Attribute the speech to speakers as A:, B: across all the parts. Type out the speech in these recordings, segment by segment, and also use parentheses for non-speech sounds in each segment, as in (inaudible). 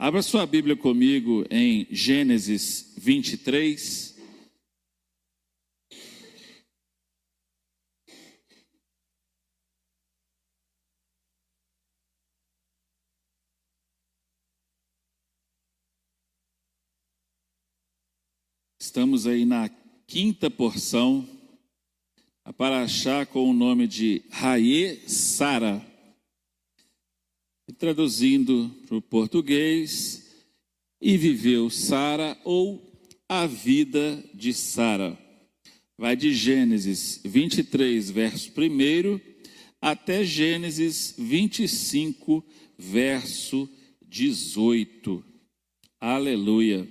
A: Abra sua Bíblia comigo em Gênesis 23. Estamos aí na quinta porção, a Paraxá com o nome de Raie Sara. Traduzindo para o português, e viveu Sara ou a vida de Sara. Vai de Gênesis 23, verso 1 até Gênesis 25, verso 18. Aleluia.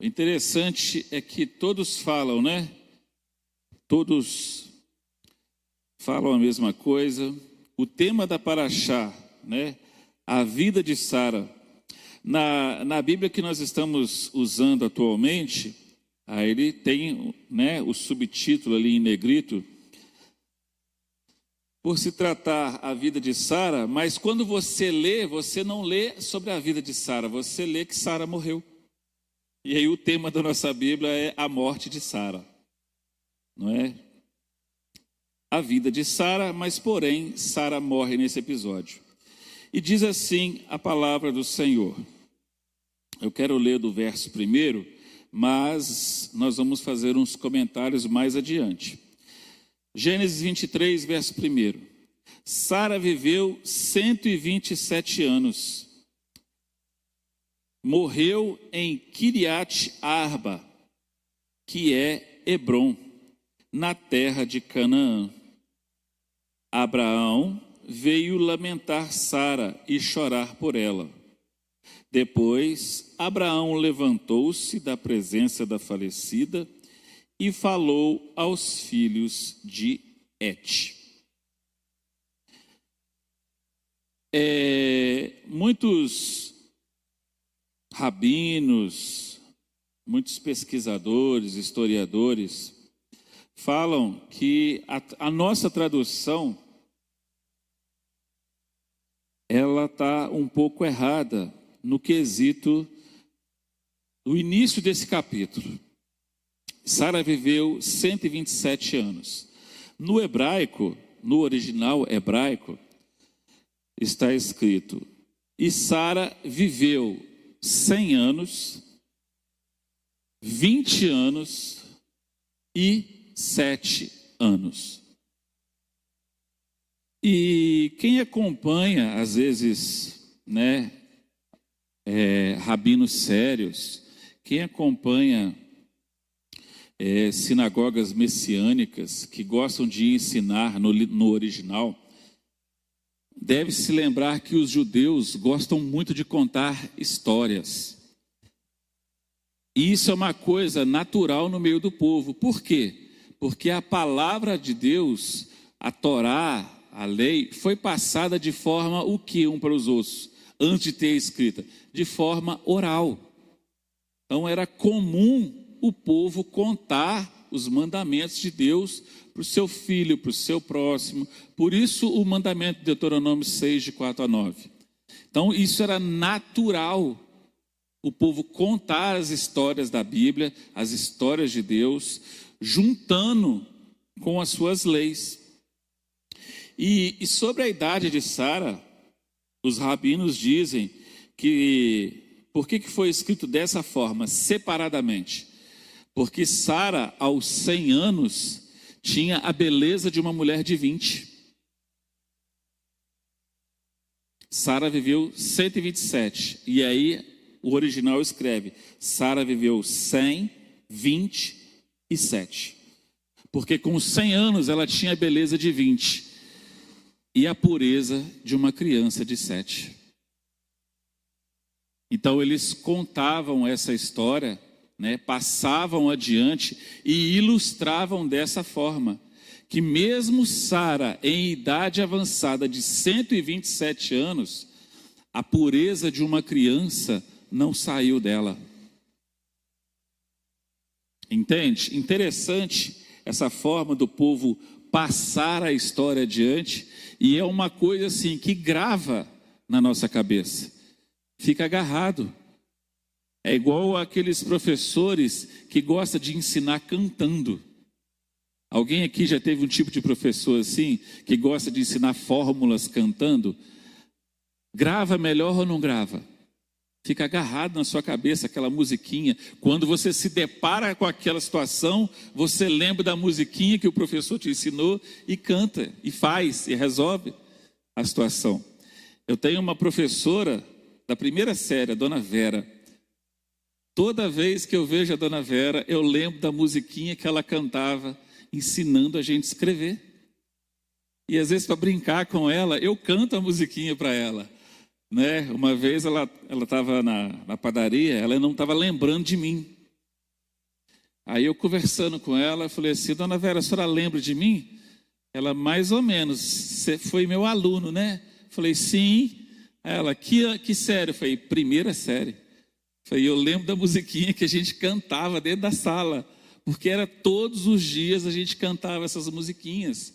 A: O interessante é que todos falam, né? Todos falam a mesma coisa. O tema da Paraxá, né? A vida de Sara. Na, na Bíblia que nós estamos usando atualmente, aí ele tem né, o subtítulo ali em negrito, por se tratar a vida de Sara, mas quando você lê, você não lê sobre a vida de Sara, você lê que Sara morreu. E aí o tema da nossa Bíblia é a morte de Sara. Não é? A vida de Sara, mas porém Sara morre nesse episódio. E diz assim a palavra do Senhor. Eu quero ler do verso primeiro, mas nós vamos fazer uns comentários mais adiante. Gênesis 23, verso 1. Sara viveu 127 anos morreu em Kiriat Arba, que é Hebron, na terra de Canaã. Abraão veio lamentar Sara e chorar por ela. Depois, Abraão levantou-se da presença da falecida e falou aos filhos de Et. É, muitos rabinos, muitos pesquisadores, historiadores, falam que a, a nossa tradução ela está um pouco errada no quesito do início desse capítulo. Sara viveu 127 anos. No hebraico, no original hebraico, está escrito: E Sara viveu 100 anos, 20 anos e 7 anos. E quem acompanha, às vezes, né, é, rabinos sérios, quem acompanha é, sinagogas messiânicas que gostam de ensinar no, no original, deve se lembrar que os judeus gostam muito de contar histórias. E isso é uma coisa natural no meio do povo. Por quê? Porque a palavra de Deus, a Torá, a lei, foi passada de forma o que um para os outros, antes de ter escrita? De forma oral. Então era comum o povo contar os mandamentos de Deus para o seu filho, para o seu próximo. Por isso o mandamento de Deuteronômio 6, de 4 a 9. Então isso era natural, o povo contar as histórias da Bíblia, as histórias de Deus, juntando com as suas leis. E, e sobre a idade de Sara, os rabinos dizem que por que, que foi escrito dessa forma, separadamente? Porque Sara, aos 100 anos, tinha a beleza de uma mulher de 20. Sara viveu 127. E aí o original escreve: Sara viveu 127. Porque com 100 anos ela tinha a beleza de 20 e a pureza de uma criança de 7. Então eles contavam essa história né, passavam adiante e ilustravam dessa forma que mesmo Sara em idade avançada de 127 anos, a pureza de uma criança não saiu dela. Entende? Interessante essa forma do povo passar a história adiante, e é uma coisa assim que grava na nossa cabeça. fica agarrado. É igual aqueles professores que gostam de ensinar cantando. Alguém aqui já teve um tipo de professor assim, que gosta de ensinar fórmulas cantando? Grava melhor ou não grava? Fica agarrado na sua cabeça aquela musiquinha. Quando você se depara com aquela situação, você lembra da musiquinha que o professor te ensinou e canta, e faz, e resolve a situação. Eu tenho uma professora da primeira série, a dona Vera. Toda vez que eu vejo a dona Vera, eu lembro da musiquinha que ela cantava, ensinando a gente a escrever. E às vezes, para brincar com ela, eu canto a musiquinha para ela. Né? Uma vez ela estava na, na padaria, ela não estava lembrando de mim. Aí eu conversando com ela, eu falei assim, dona Vera, a senhora lembra de mim? Ela, mais ou menos, você foi meu aluno, né? Falei, sim. Ela, que, que série? Eu falei, primeira série. Falei, eu lembro da musiquinha que a gente cantava dentro da sala, porque era todos os dias a gente cantava essas musiquinhas.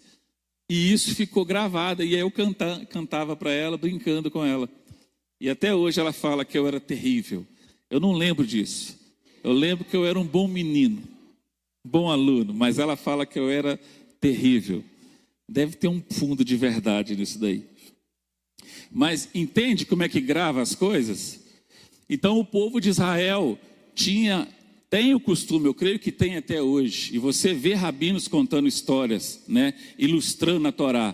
A: E isso ficou gravado, e aí eu canta, cantava para ela, brincando com ela. E até hoje ela fala que eu era terrível. Eu não lembro disso. Eu lembro que eu era um bom menino, bom aluno, mas ela fala que eu era terrível. Deve ter um fundo de verdade nisso daí. Mas entende como é que grava as coisas? Então o povo de Israel tinha tem o costume, eu creio que tem até hoje, e você vê rabinos contando histórias, né, ilustrando a Torá.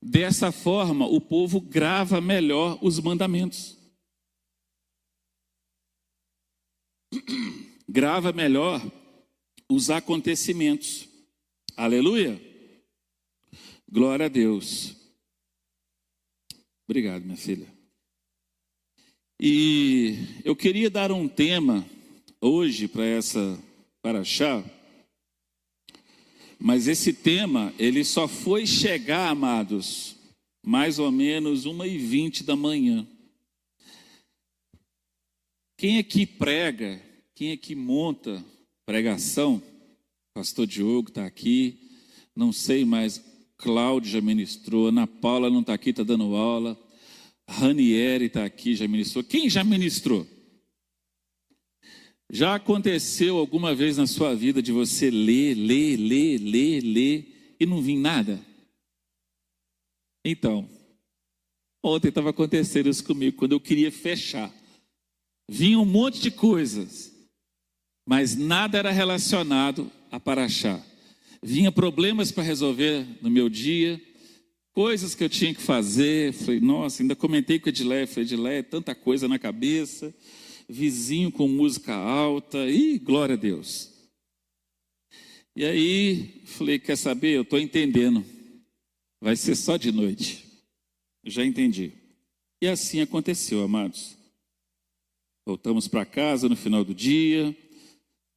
A: Dessa forma, o povo grava melhor os mandamentos. (clears throat) Grava melhor os acontecimentos. Aleluia. Glória a Deus. Obrigado, minha filha. E eu queria dar um tema hoje para essa para chá mas esse tema, ele só foi chegar, amados, mais ou menos uma e vinte da manhã. Quem é que prega, quem é que monta pregação? Pastor Diogo está aqui, não sei mais, Cláudio já ministrou, Ana Paula não está aqui, está dando aula, Ranieri está aqui, já ministrou. Quem já ministrou? Já aconteceu alguma vez na sua vida de você ler, ler, ler, ler, ler e não vir nada? Então, ontem estava acontecendo isso comigo, quando eu queria fechar. Vinha um monte de coisas, mas nada era relacionado a Paraxá. Vinha problemas para resolver no meu dia, coisas que eu tinha que fazer. Falei, nossa, ainda comentei com o Edilé, falei, Edilé, tanta coisa na cabeça vizinho com música alta, e glória a Deus. E aí, falei, quer saber? Eu estou entendendo. Vai ser só de noite. Já entendi. E assim aconteceu, amados. Voltamos para casa no final do dia,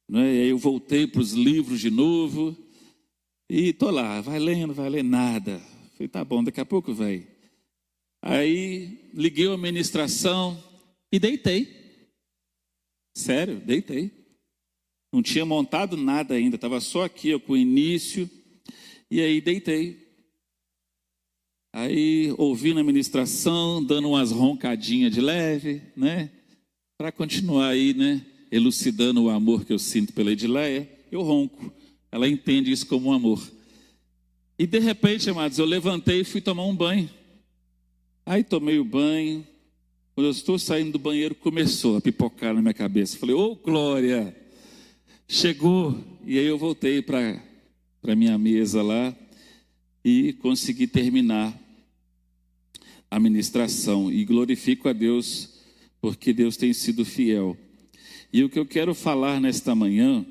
A: né? e aí eu voltei para os livros de novo, e estou lá, vai lendo, vai ler nada. Falei, tá bom, daqui a pouco vai. Aí liguei a administração e deitei. Sério, deitei. Não tinha montado nada ainda, estava só aqui ó, com o início, e aí deitei. Aí ouvindo a ministração, dando umas roncadinhas de leve, né? Para continuar aí, né? Elucidando o amor que eu sinto pela Edileia, eu ronco. Ela entende isso como um amor. E de repente, amados, eu levantei e fui tomar um banho. Aí tomei o banho, quando eu estou saindo do banheiro, começou a pipocar na minha cabeça. Falei, ô oh, glória! Chegou! E aí eu voltei para a minha mesa lá e consegui terminar a ministração. E glorifico a Deus, porque Deus tem sido fiel. E o que eu quero falar nesta manhã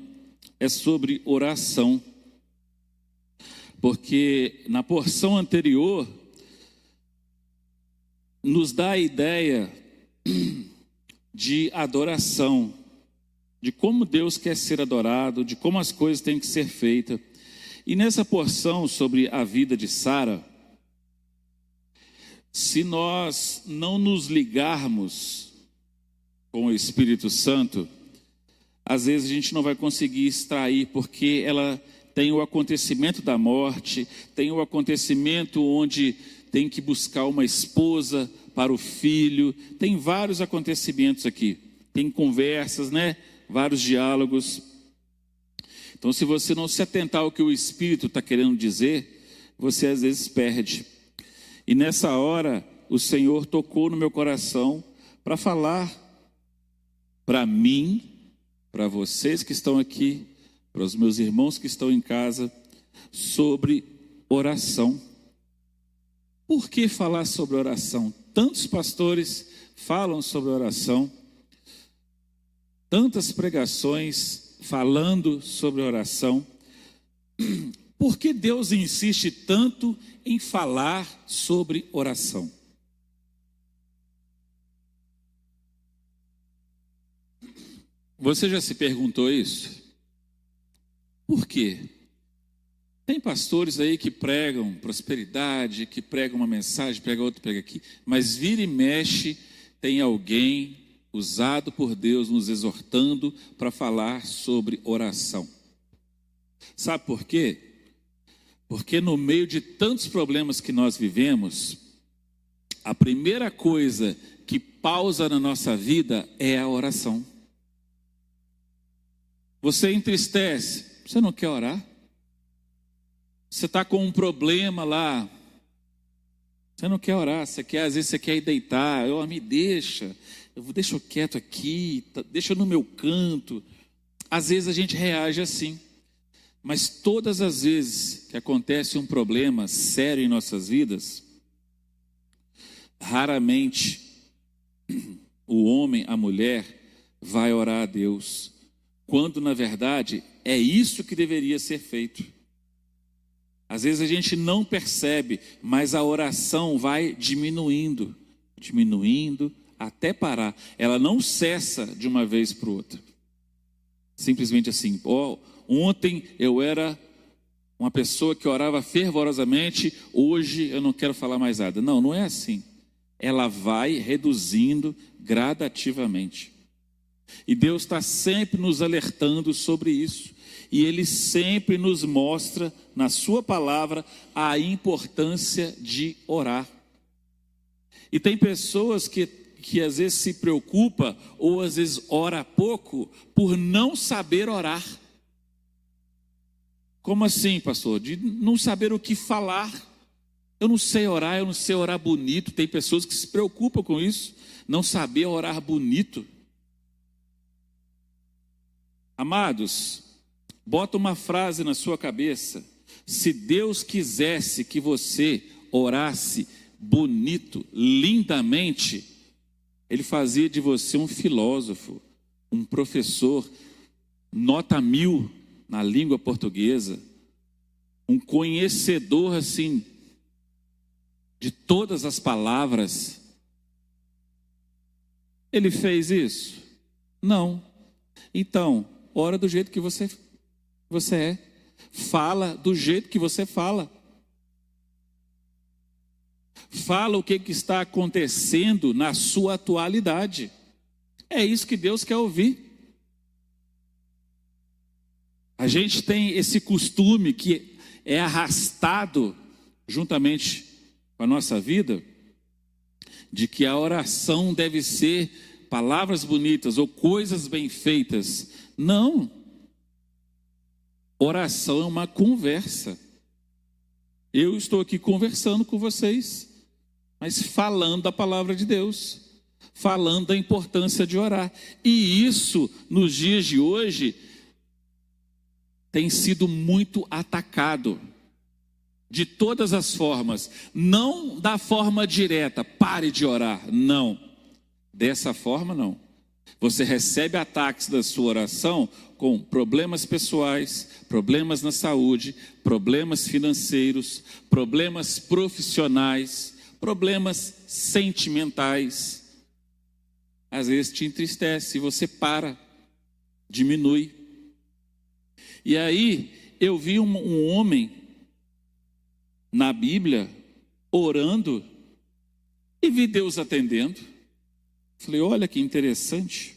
A: é sobre oração. Porque na porção anterior, nos dá a ideia de adoração, de como Deus quer ser adorado, de como as coisas têm que ser feitas. E nessa porção sobre a vida de Sara, se nós não nos ligarmos com o Espírito Santo, às vezes a gente não vai conseguir extrair, porque ela tem o acontecimento da morte, tem o acontecimento onde tem que buscar uma esposa para o filho. Tem vários acontecimentos aqui. Tem conversas, né? Vários diálogos. Então, se você não se atentar ao que o Espírito está querendo dizer, você às vezes perde. E nessa hora, o Senhor tocou no meu coração para falar para mim, para vocês que estão aqui, para os meus irmãos que estão em casa, sobre oração. Por que falar sobre oração? Tantos pastores falam sobre oração, tantas pregações falando sobre oração. (clears throat) Por que Deus insiste tanto em falar sobre oração? Você já se perguntou isso? Por quê? Tem pastores aí que pregam prosperidade, que pregam uma mensagem, prega outro, prega aqui, mas vira e mexe, tem alguém usado por Deus nos exortando para falar sobre oração. Sabe por quê? Porque no meio de tantos problemas que nós vivemos, a primeira coisa que pausa na nossa vida é a oração. Você entristece, você não quer orar? Você está com um problema lá, você não quer orar, você quer, às vezes você quer ir deitar, oh, me deixa, eu vou deixa eu quieto aqui, tá, deixa eu no meu canto. Às vezes a gente reage assim. Mas todas as vezes que acontece um problema sério em nossas vidas, raramente o homem, a mulher, vai orar a Deus quando na verdade é isso que deveria ser feito. Às vezes a gente não percebe, mas a oração vai diminuindo, diminuindo até parar. Ela não cessa de uma vez para outra. Simplesmente assim, oh, ontem eu era uma pessoa que orava fervorosamente, hoje eu não quero falar mais nada. Não, não é assim. Ela vai reduzindo gradativamente. E Deus está sempre nos alertando sobre isso. E Ele sempre nos mostra, na Sua palavra, a importância de orar. E tem pessoas que, que às vezes se preocupa ou às vezes ora pouco por não saber orar. Como assim, pastor? De não saber o que falar. Eu não sei orar, eu não sei orar bonito. Tem pessoas que se preocupam com isso, não saber orar bonito. Amados, bota uma frase na sua cabeça. Se Deus quisesse que você orasse bonito, lindamente, Ele fazia de você um filósofo, um professor, nota mil na língua portuguesa, um conhecedor assim de todas as palavras. Ele fez isso? Não. Então, ora do jeito que você, você é. Fala do jeito que você fala. Fala o que, que está acontecendo na sua atualidade. É isso que Deus quer ouvir. A gente tem esse costume que é arrastado juntamente com a nossa vida, de que a oração deve ser palavras bonitas ou coisas bem feitas. Não. Oração é uma conversa. Eu estou aqui conversando com vocês, mas falando a palavra de Deus, falando da importância de orar. E isso, nos dias de hoje, tem sido muito atacado de todas as formas, não da forma direta, pare de orar, não. Dessa forma, não. Você recebe ataques da sua oração com problemas pessoais, problemas na saúde, problemas financeiros, problemas profissionais, problemas sentimentais. Às vezes te entristece você para, diminui. E aí eu vi um, um homem na Bíblia orando e vi Deus atendendo. Falei, olha que interessante.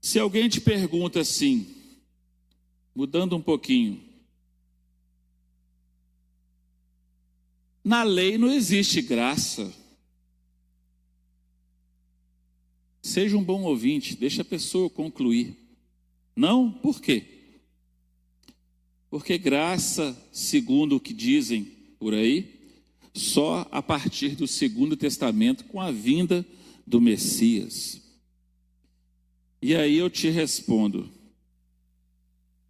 A: Se alguém te pergunta assim, mudando um pouquinho, Na lei não existe graça. Seja um bom ouvinte, deixa a pessoa concluir. Não? Por quê? Porque graça, segundo o que dizem por aí, só a partir do Segundo Testamento, com a vinda do Messias. E aí eu te respondo: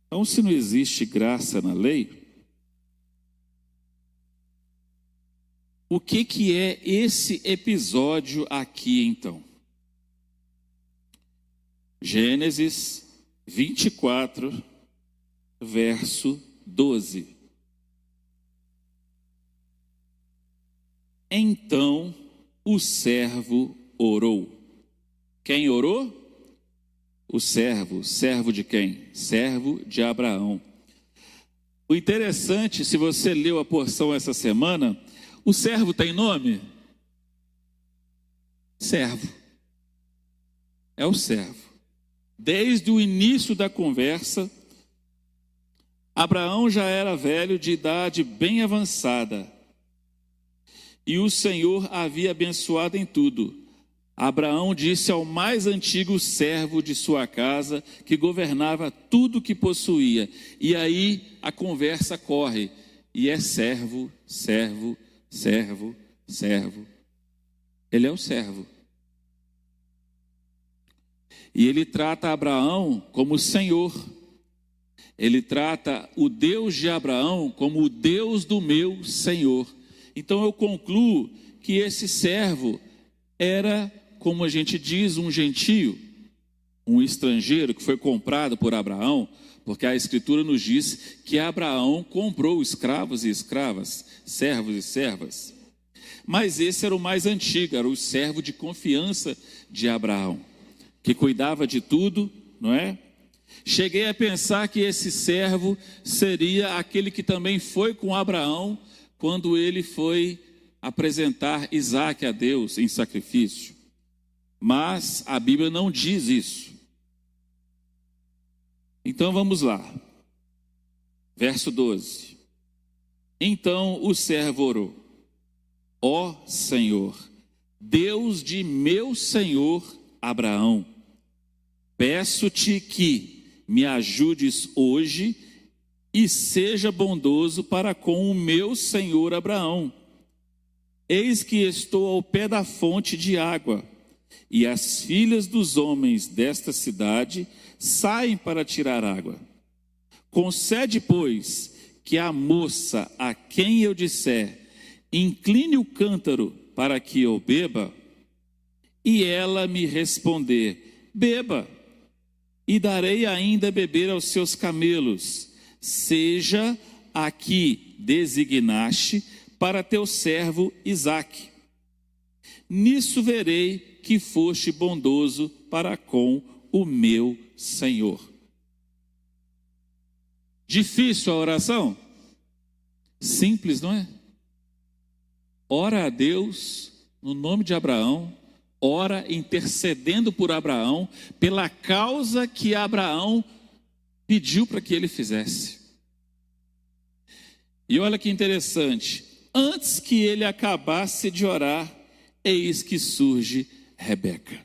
A: então, se não existe graça na lei, o que, que é esse episódio aqui então? Gênesis 24, verso 12. Então o servo orou. Quem orou? O servo. Servo de quem? Servo de Abraão. O interessante, se você leu a porção essa semana, o servo tem nome? Servo. É o servo. Desde o início da conversa, Abraão já era velho de idade bem avançada e o Senhor havia abençoado em tudo. Abraão disse ao mais antigo servo de sua casa, que governava tudo que possuía. E aí a conversa corre, e é servo, servo, servo, servo. Ele é o servo. E ele trata Abraão como Senhor. Ele trata o Deus de Abraão como o Deus do meu Senhor. Então eu concluo que esse servo era, como a gente diz, um gentio, um estrangeiro que foi comprado por Abraão, porque a Escritura nos diz que Abraão comprou escravos e escravas, servos e servas. Mas esse era o mais antigo, era o servo de confiança de Abraão, que cuidava de tudo, não é? Cheguei a pensar que esse servo seria aquele que também foi com Abraão quando ele foi apresentar Isaac a Deus em sacrifício. Mas a Bíblia não diz isso. Então vamos lá. Verso 12. Então o servo orou: Ó Senhor, Deus de meu senhor Abraão, peço-te que me ajudes hoje e seja bondoso para com o meu senhor Abraão. Eis que estou ao pé da fonte de água, e as filhas dos homens desta cidade saem para tirar água. Concede, pois, que a moça a quem eu disser, incline o cântaro para que eu beba, e ela me responder, beba, e darei ainda beber aos seus camelos seja a que designaste para teu servo Isaque. Nisso verei que foste bondoso para com o meu Senhor. Difícil a oração? Simples, não é? Ora a Deus no nome de Abraão, ora intercedendo por Abraão, pela causa que Abraão pediu para que ele fizesse. E olha que interessante, antes que ele acabasse de orar, eis que surge Rebeca.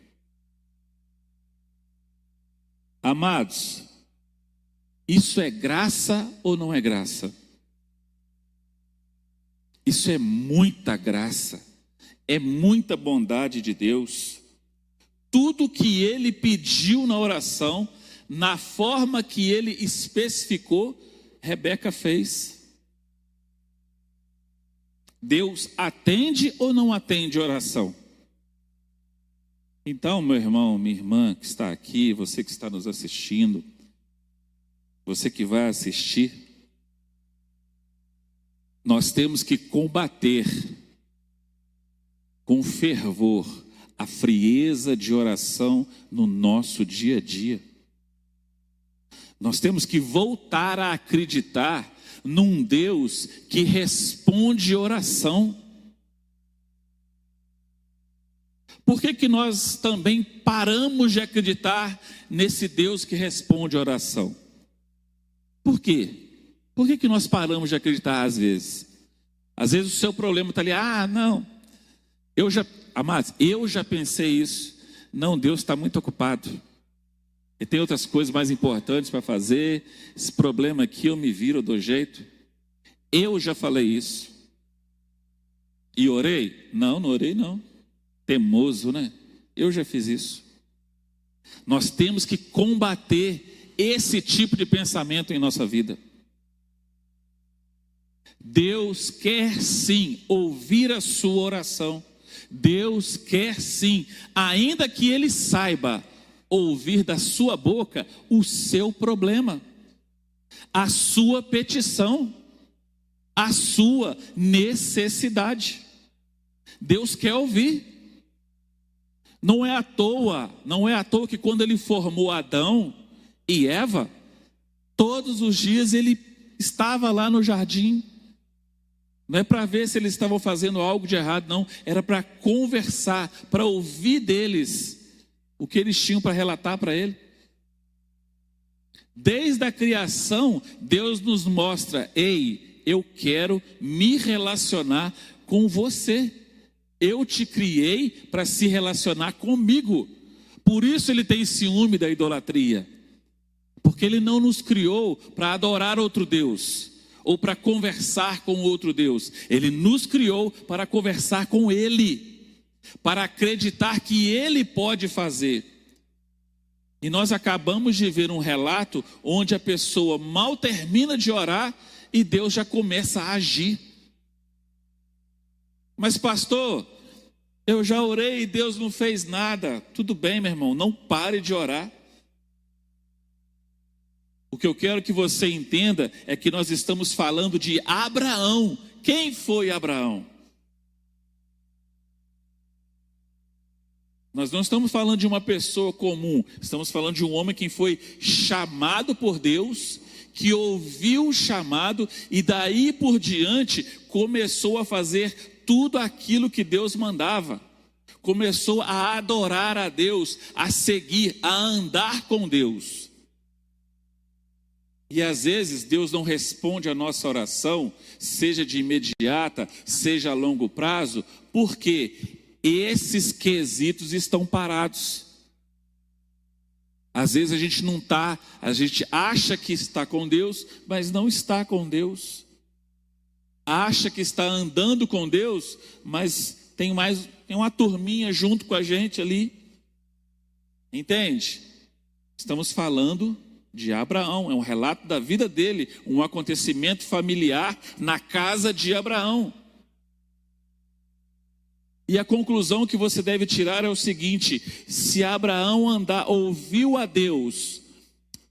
A: Amados, isso é graça ou não é graça? Isso é muita graça, é muita bondade de Deus. Tudo que ele pediu na oração, na forma que ele especificou, Rebeca fez. Deus atende ou não atende oração? Então, meu irmão, minha irmã que está aqui, você que está nos assistindo, você que vai assistir, nós temos que combater com fervor a frieza de oração no nosso dia a dia. Nós temos que voltar a acreditar num Deus que responde oração. Por que, que nós também paramos de acreditar nesse Deus que responde oração? Por quê? Por que, que nós paramos de acreditar às vezes? Às vezes o seu problema está ali, ah, não, eu já, amados, eu já pensei isso. Não, Deus está muito ocupado. E tem outras coisas mais importantes para fazer. Esse problema aqui eu me viro do jeito. Eu já falei isso. E orei? Não, não orei não. Temoso, né? Eu já fiz isso. Nós temos que combater esse tipo de pensamento em nossa vida. Deus quer sim ouvir a sua oração. Deus quer sim, ainda que ele saiba ouvir da sua boca o seu problema, a sua petição, a sua necessidade. Deus quer ouvir. Não é à toa, não é à toa que quando ele formou Adão e Eva, todos os dias ele estava lá no jardim não é para ver se eles estavam fazendo algo de errado, não. Era para conversar, para ouvir deles o que eles tinham para relatar para ele. Desde a criação, Deus nos mostra: ei, eu quero me relacionar com você. Eu te criei para se relacionar comigo. Por isso ele tem ciúme da idolatria. Porque ele não nos criou para adorar outro Deus ou para conversar com outro Deus. Ele nos criou para conversar com Ele, para acreditar que Ele pode fazer. E nós acabamos de ver um relato onde a pessoa mal termina de orar e Deus já começa a agir. Mas, pastor, eu já orei e Deus não fez nada. Tudo bem, meu irmão, não pare de orar. O que eu quero que você entenda é que nós estamos falando de Abraão. Quem foi Abraão? Nós não estamos falando de uma pessoa comum, estamos falando de um homem que foi chamado por Deus, que ouviu o chamado e daí por diante começou a fazer tudo aquilo que Deus mandava. Começou a adorar a Deus, a seguir, a andar com Deus. E às vezes Deus não responde a nossa oração, seja de imediata, seja a longo prazo, porque esses quesitos estão parados. Às vezes a gente não está, a gente acha que está com Deus, mas não está com Deus. Acha que está andando com Deus, mas tem mais, tem uma turminha junto com a gente ali. Entende? Estamos falando de Abraão, é um relato da vida dele, um acontecimento familiar na casa de Abraão. E a conclusão que você deve tirar é o seguinte: se Abraão andar, ouviu a Deus,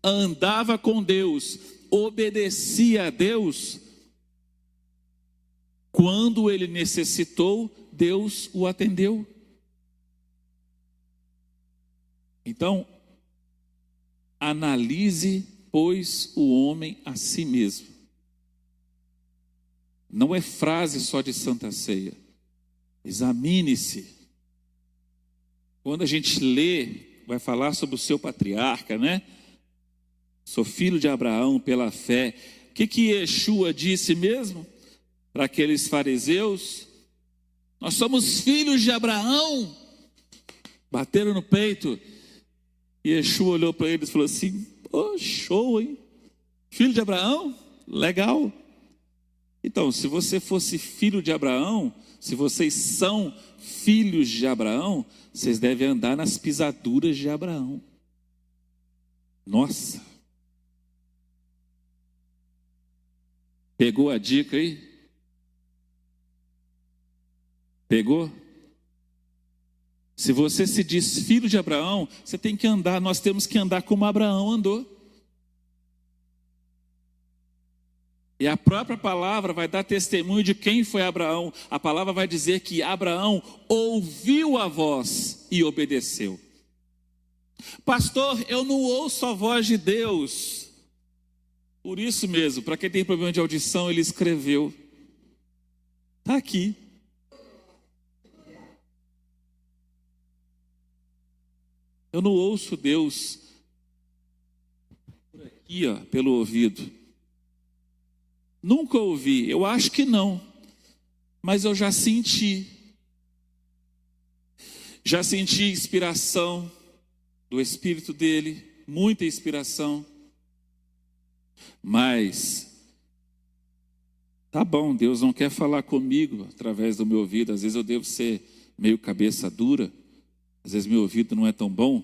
A: andava com Deus, obedecia a Deus, quando ele necessitou, Deus o atendeu. Então, Analise, pois, o homem a si mesmo. Não é frase só de Santa Ceia. Examine-se. Quando a gente lê, vai falar sobre o seu patriarca, né? Sou filho de Abraão pela fé. O que que Yeshua disse mesmo para aqueles fariseus? Nós somos filhos de Abraão. Bateram no peito. E Yeshua olhou para eles e falou assim: oh, show, hein? Filho de Abraão? Legal. Então, se você fosse filho de Abraão, se vocês são filhos de Abraão, vocês devem andar nas pisaduras de Abraão. Nossa. Pegou a dica aí? Pegou? Se você se diz filho de Abraão, você tem que andar, nós temos que andar como Abraão andou. E a própria palavra vai dar testemunho de quem foi Abraão. A palavra vai dizer que Abraão ouviu a voz e obedeceu. Pastor, eu não ouço a voz de Deus. Por isso mesmo, para quem tem problema de audição, ele escreveu. Está aqui. Eu não ouço Deus por aqui, ó, pelo ouvido. Nunca ouvi, eu acho que não. mas eu já senti. Já senti inspiração do Espírito dele, muita inspiração. Mas, tá bom, Deus não quer falar comigo através do meu ouvido. Às vezes eu devo ser meio cabeça dura, às vezes meu ouvido não é tão bom.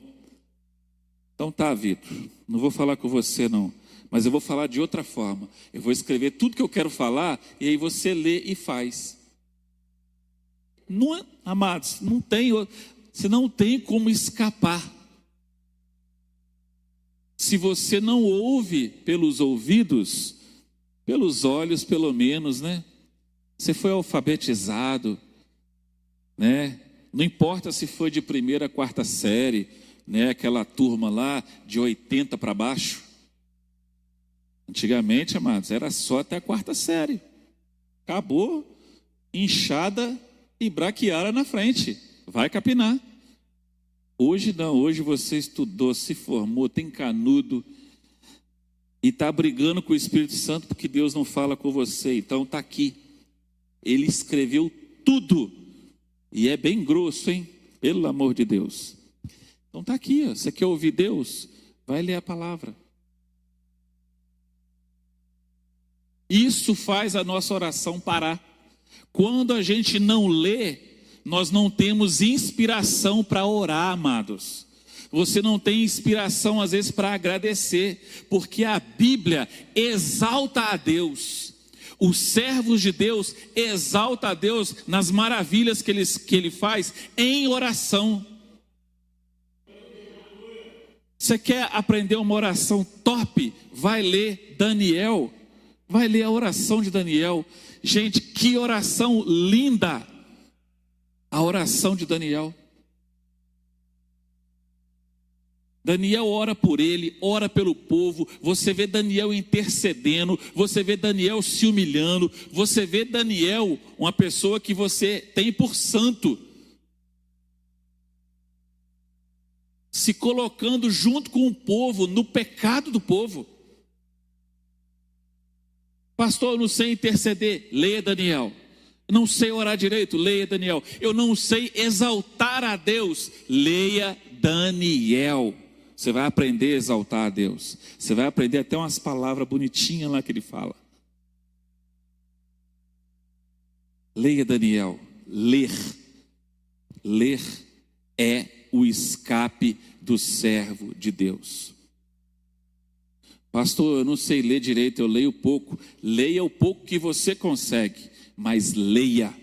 A: Então tá, Vitor, não vou falar com você não, mas eu vou falar de outra forma. Eu vou escrever tudo que eu quero falar e aí você lê e faz. Não, é, amados, não tem, você não tem como escapar. Se você não ouve pelos ouvidos, pelos olhos pelo menos, né? Você foi alfabetizado, né? Não importa se foi de primeira a quarta série, né? Aquela turma lá de 80 para baixo. Antigamente, amados, era só até a quarta série. Acabou, inchada e braquiara na frente. Vai capinar. Hoje não, hoje você estudou, se formou, tem canudo e está brigando com o Espírito Santo porque Deus não fala com você. Então está aqui. Ele escreveu tudo e é bem grosso, hein? Pelo amor de Deus. Então está aqui. Ó. Você quer ouvir Deus? Vai ler a palavra. Isso faz a nossa oração parar. Quando a gente não lê, nós não temos inspiração para orar, amados. Você não tem inspiração às vezes para agradecer, porque a Bíblia exalta a Deus. Os servos de Deus exalta a Deus nas maravilhas que ele, que ele faz em oração. Você quer aprender uma oração top? Vai ler Daniel. Vai ler a oração de Daniel. Gente, que oração linda! a oração de Daniel. Daniel ora por ele, ora pelo povo. Você vê Daniel intercedendo, você vê Daniel se humilhando, você vê Daniel, uma pessoa que você tem por santo, se colocando junto com o povo no pecado do povo. Pastor, não sei interceder. Leia Daniel não sei orar direito, leia Daniel. Eu não sei exaltar a Deus, leia Daniel. Você vai aprender a exaltar a Deus. Você vai aprender até umas palavras bonitinhas lá que ele fala. Leia Daniel. Ler. Ler é o escape do servo de Deus. Pastor, eu não sei ler direito, eu leio pouco. Leia o pouco que você consegue mas leia.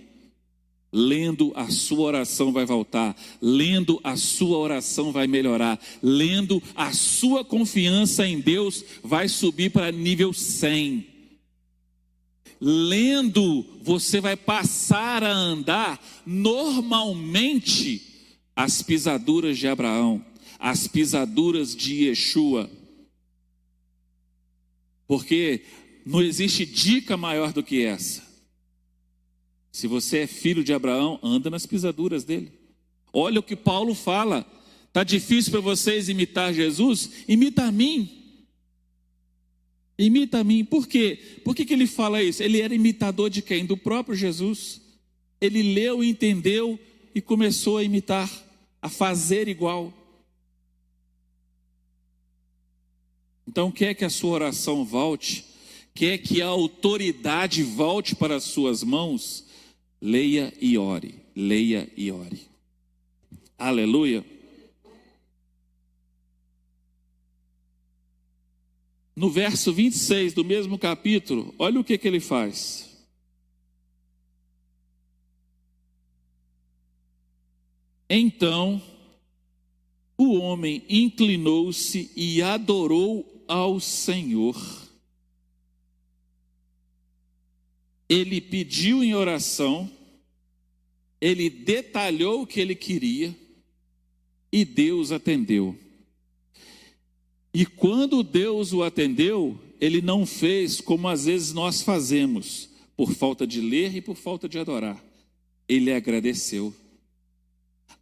A: Lendo a sua oração vai voltar, lendo a sua oração vai melhorar, lendo a sua confiança em Deus vai subir para nível 100. Lendo, você vai passar a andar normalmente as pisaduras de Abraão, as pisaduras de Yeshua. Porque não existe dica maior do que essa. Se você é filho de Abraão, anda nas pisaduras dele. Olha o que Paulo fala. Tá difícil para vocês imitar Jesus? Imita a mim. Imita a mim. Por quê? Por que, que ele fala isso? Ele era imitador de quem? Do próprio Jesus. Ele leu, entendeu e começou a imitar, a fazer igual. Então, quer que a sua oração volte? Quer que a autoridade volte para as suas mãos? Leia e ore, leia e ore. Aleluia. No verso 26 do mesmo capítulo, olha o que, que ele faz. Então o homem inclinou-se e adorou ao Senhor ele pediu em oração, ele detalhou o que ele queria e Deus atendeu. E quando Deus o atendeu, ele não fez como às vezes nós fazemos, por falta de ler e por falta de adorar. Ele agradeceu.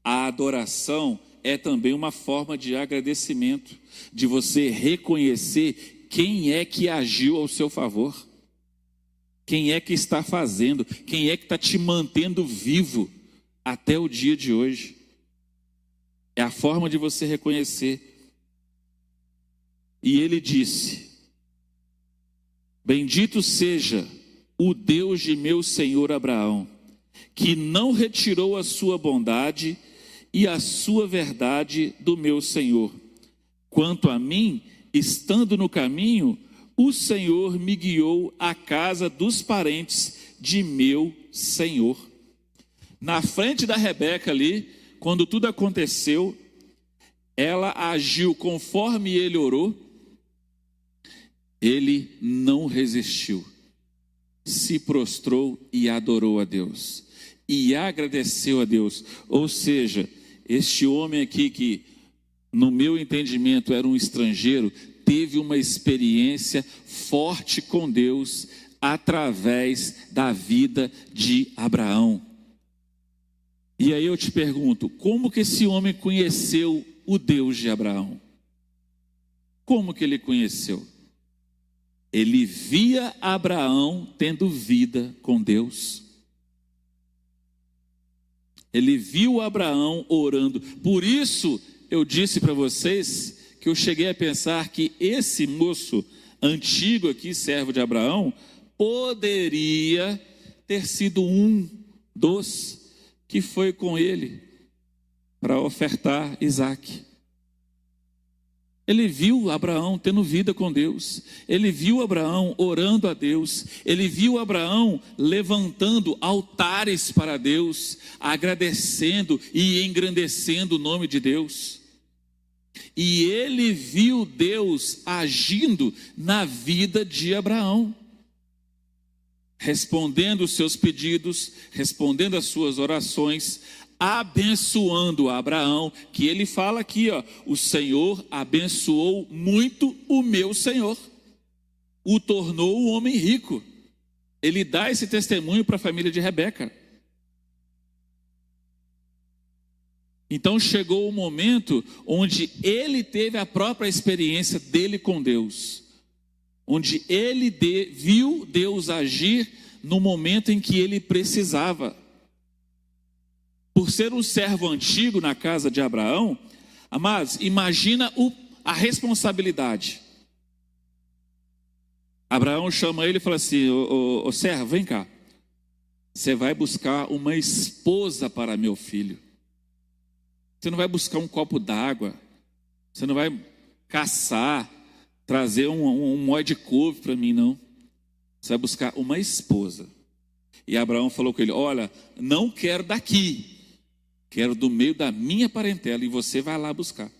A: A adoração é também uma forma de agradecimento, de você reconhecer quem é que agiu ao seu favor. Quem é que está fazendo? Quem é que está te mantendo vivo até o dia de hoje? É a forma de você reconhecer. E ele disse: Bendito seja o Deus de meu senhor Abraão, que não retirou a sua bondade e a sua verdade do meu senhor. Quanto a mim, estando no caminho, o Senhor me guiou à casa dos parentes de meu Senhor. Na frente da Rebeca ali, quando tudo aconteceu, ela agiu conforme ele orou, ele não resistiu, se prostrou e adorou a Deus, e agradeceu a Deus. Ou seja, este homem aqui, que no meu entendimento era um estrangeiro, teve uma experiência forte com Deus através da vida de Abraão. E aí eu te pergunto, como que esse homem conheceu o Deus de Abraão? Como que ele conheceu? Ele via Abraão tendo vida com Deus. Ele viu Abraão orando. Por isso eu disse para vocês que eu cheguei a pensar que esse moço antigo aqui, servo de Abraão, poderia ter sido um dos que foi com ele para ofertar Isaac. Ele viu Abraão tendo vida com Deus, ele viu Abraão orando a Deus, ele viu Abraão levantando altares para Deus, agradecendo e engrandecendo o nome de Deus. E ele viu Deus agindo na vida de Abraão, respondendo os seus pedidos, respondendo as suas orações, abençoando Abraão, que ele fala aqui, ó, o Senhor abençoou muito o meu Senhor, o tornou um homem rico. Ele dá esse testemunho para a família de Rebeca. Então chegou o momento onde ele teve a própria experiência dele com Deus, onde ele de, viu Deus agir no momento em que ele precisava. Por ser um servo antigo na casa de Abraão, amados, imagina o, a responsabilidade. Abraão chama ele e fala assim: ô, ô, ô servo, vem cá. Você vai buscar uma esposa para meu filho. Você não vai buscar um copo d'água. Você não vai caçar, trazer um, um, um de couve para mim, não. Você vai buscar uma esposa. E Abraão falou com ele: Olha, não quero daqui, quero do meio da minha parentela, e você vai lá buscar.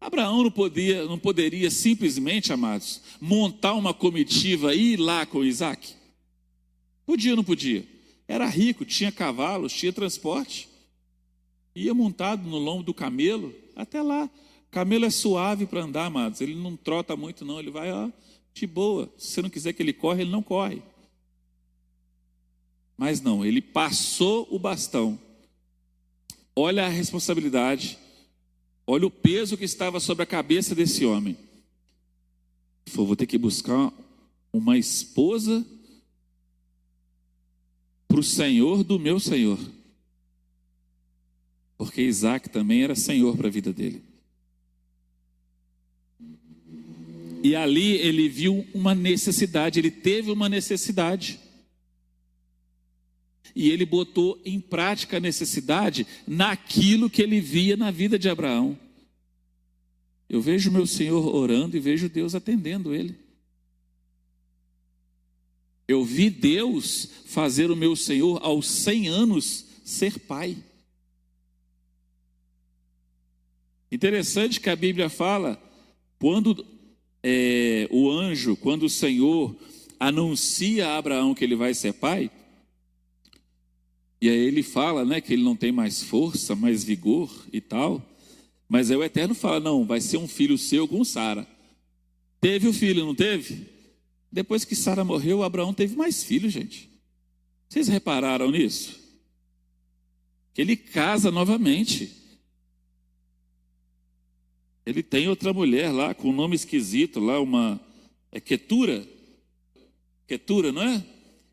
A: Abraão não, podia, não poderia simplesmente, amados, montar uma comitiva e ir lá com Isaac? Podia ou não podia? Era rico, tinha cavalos, tinha transporte. Ia montado no lombo do camelo, até lá. Camelo é suave para andar, amados. Ele não trota muito, não. Ele vai, ó, de boa. Se você não quiser que ele corre, ele não corre. Mas não, ele passou o bastão. Olha a responsabilidade. Olha o peso que estava sobre a cabeça desse homem. Falou, vou ter que buscar uma esposa para o Senhor do meu Senhor porque Isaac também era senhor para a vida dele. E ali ele viu uma necessidade, ele teve uma necessidade. E ele botou em prática a necessidade naquilo que ele via na vida de Abraão. Eu vejo meu Senhor orando e vejo Deus atendendo ele. Eu vi Deus fazer o meu Senhor aos 100 anos ser pai. Interessante que a Bíblia fala, quando é, o anjo, quando o Senhor anuncia a Abraão que ele vai ser pai, e aí ele fala, né, que ele não tem mais força, mais vigor e tal, mas aí o Eterno fala, não, vai ser um filho seu com Sara. Teve o filho, não teve? Depois que Sara morreu, Abraão teve mais filhos, gente. Vocês repararam nisso? Que ele casa novamente. Ele tem outra mulher lá com um nome esquisito, lá uma é Ketura. Ketura, não é?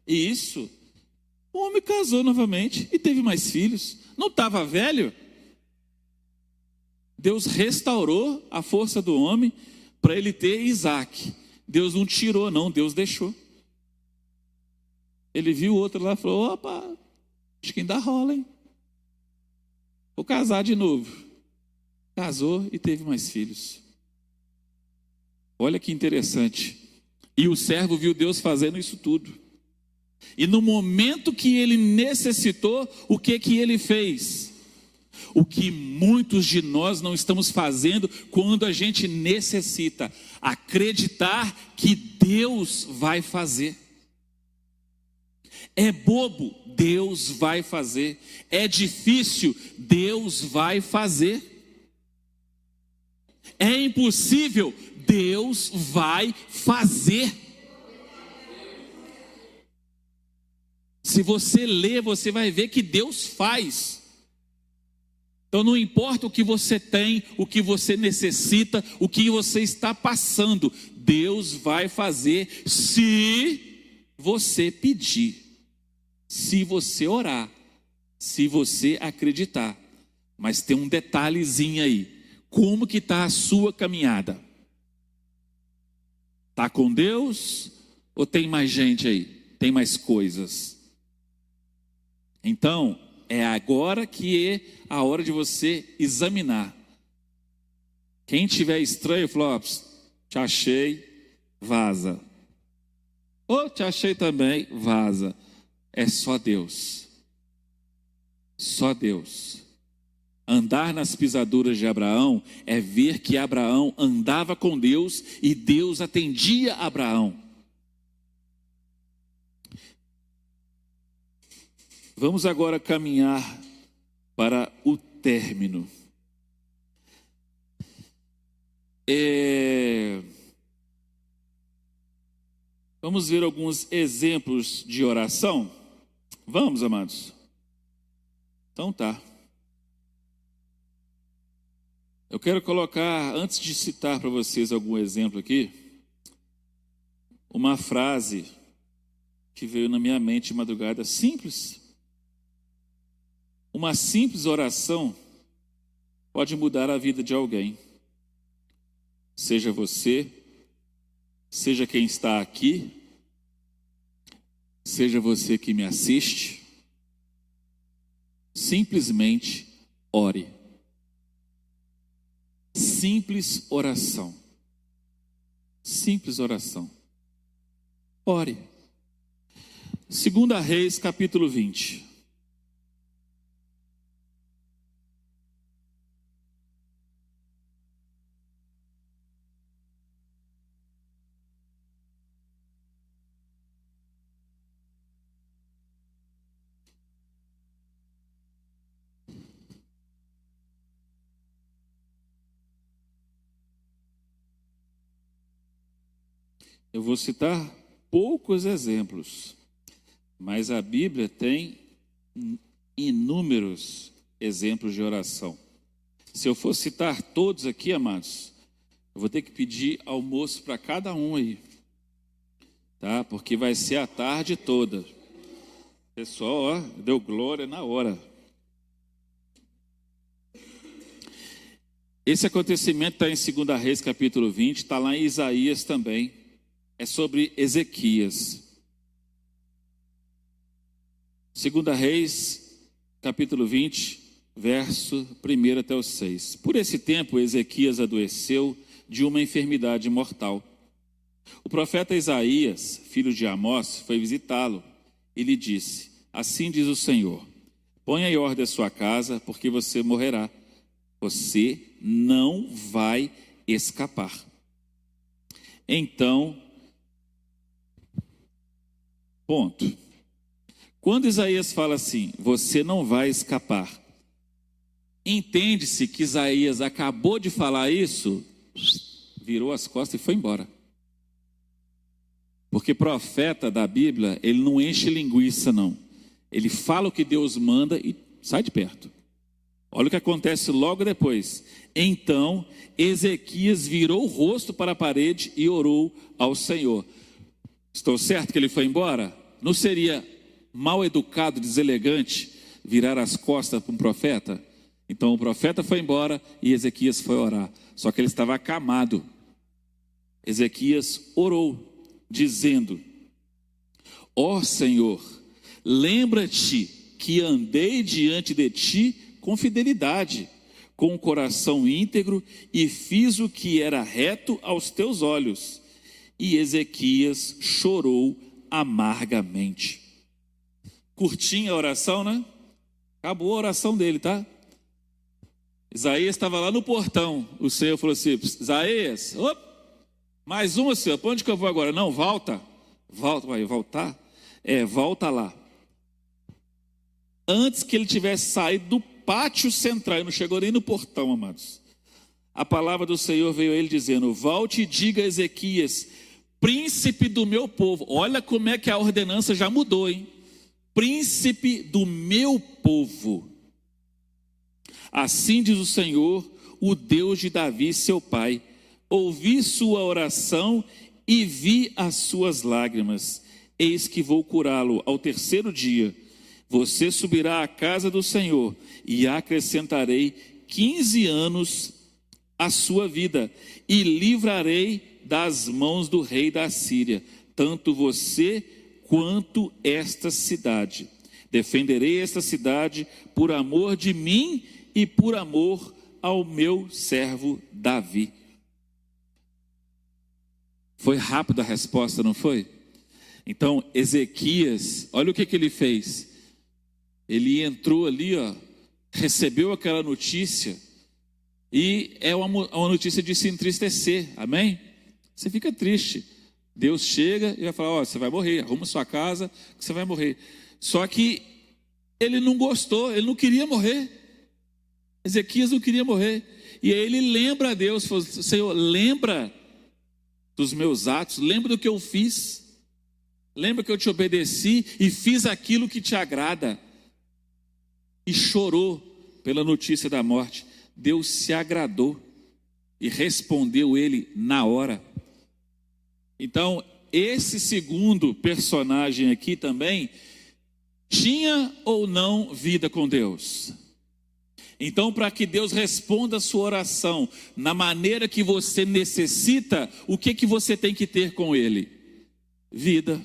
A: E isso, o homem casou novamente e teve mais filhos. Não estava velho? Deus restaurou a força do homem para ele ter Isaac. Deus não tirou, não, Deus deixou. Ele viu o outro lá e falou: opa, acho que ainda rola, hein? Vou casar de novo. Casou e teve mais filhos. Olha que interessante. E o servo viu Deus fazendo isso tudo. E no momento que ele necessitou, o que que ele fez? O que muitos de nós não estamos fazendo quando a gente necessita acreditar que Deus vai fazer. É bobo, Deus vai fazer. É difícil, Deus vai fazer. É impossível, Deus vai fazer. Se você ler, você vai ver que Deus faz. Então não importa o que você tem, o que você necessita, o que você está passando, Deus vai fazer se você pedir, se você orar, se você acreditar. Mas tem um detalhezinho aí. Como que está a sua caminhada? Está com Deus ou tem mais gente aí? Tem mais coisas? Então, é agora que é a hora de você examinar. Quem tiver estranho, falou, te achei, vaza. Ou te achei também, vaza. É só Deus. Só Deus. Andar nas pisaduras de Abraão é ver que Abraão andava com Deus e Deus atendia Abraão. Vamos agora caminhar para o término. É... Vamos ver alguns exemplos de oração? Vamos, amados? Então tá. Eu quero colocar, antes de citar para vocês algum exemplo aqui, uma frase que veio na minha mente madrugada simples, uma simples oração pode mudar a vida de alguém. Seja você, seja quem está aqui, seja você que me assiste, simplesmente ore. Simples oração. Simples oração. Ore. Segunda Reis, capítulo 20. Eu vou citar poucos exemplos, mas a Bíblia tem inúmeros exemplos de oração. Se eu for citar todos aqui, amados, eu vou ter que pedir almoço para cada um aí, tá? Porque vai ser a tarde toda. Pessoal, ó, deu glória na hora. Esse acontecimento está em 2 Reis, capítulo 20, está lá em Isaías também é sobre Ezequias. Segunda Reis, capítulo 20, verso 1 até o 6. Por esse tempo, Ezequias adoeceu de uma enfermidade mortal. O profeta Isaías, filho de Amós, foi visitá-lo e lhe disse: Assim diz o Senhor: Ponha em ordem a sua casa, porque você morrerá. Você não vai escapar. Então Ponto. Quando Isaías fala assim, você não vai escapar, entende-se que Isaías acabou de falar isso, virou as costas e foi embora. Porque profeta da Bíblia, ele não enche linguiça, não. Ele fala o que Deus manda e sai de perto. Olha o que acontece logo depois. Então, Ezequias virou o rosto para a parede e orou ao Senhor. Estou certo que ele foi embora? Não seria mal educado, deselegante, virar as costas para um profeta? Então o profeta foi embora e Ezequias foi orar. Só que ele estava acamado. Ezequias orou, dizendo: Ó oh, Senhor, lembra-te que andei diante de ti com fidelidade, com o coração íntegro e fiz o que era reto aos teus olhos. E Ezequias chorou amargamente. Curtinha a oração, né? Acabou a oração dele, tá? Isaías estava lá no portão. O Senhor falou assim: Isaías, opa, mais uma, Senhor, para onde que eu vou agora? Não, volta. Volta, vai voltar? É, volta lá. Antes que ele tivesse saído do pátio central, ele não chegou nem no portão, amados. A palavra do Senhor veio a ele dizendo: Volte e diga a Ezequias, príncipe do meu povo. Olha como é que a ordenança já mudou, hein? Príncipe do meu povo. Assim diz o Senhor, o Deus de Davi, seu pai. Ouvi sua oração e vi as suas lágrimas. Eis que vou curá-lo ao terceiro dia. Você subirá à casa do Senhor e acrescentarei quinze anos à sua vida e livrarei das mãos do rei da Síria, tanto você quanto esta cidade. Defenderei esta cidade por amor de mim e por amor ao meu servo Davi. Foi rápida a resposta, não foi? Então, Ezequias, olha o que, que ele fez. Ele entrou ali, ó, recebeu aquela notícia, e é uma, uma notícia de se entristecer, amém? Você fica triste. Deus chega e vai falar: Ó, oh, você vai morrer, arruma sua casa, que você vai morrer. Só que ele não gostou, ele não queria morrer. Ezequias não queria morrer. E aí ele lembra a Deus, Senhor, lembra dos meus atos, lembra do que eu fiz. Lembra que eu te obedeci e fiz aquilo que te agrada. E chorou pela notícia da morte. Deus se agradou e respondeu ele na hora. Então, esse segundo personagem aqui também tinha ou não vida com Deus? Então, para que Deus responda a sua oração na maneira que você necessita, o que que você tem que ter com ele? Vida.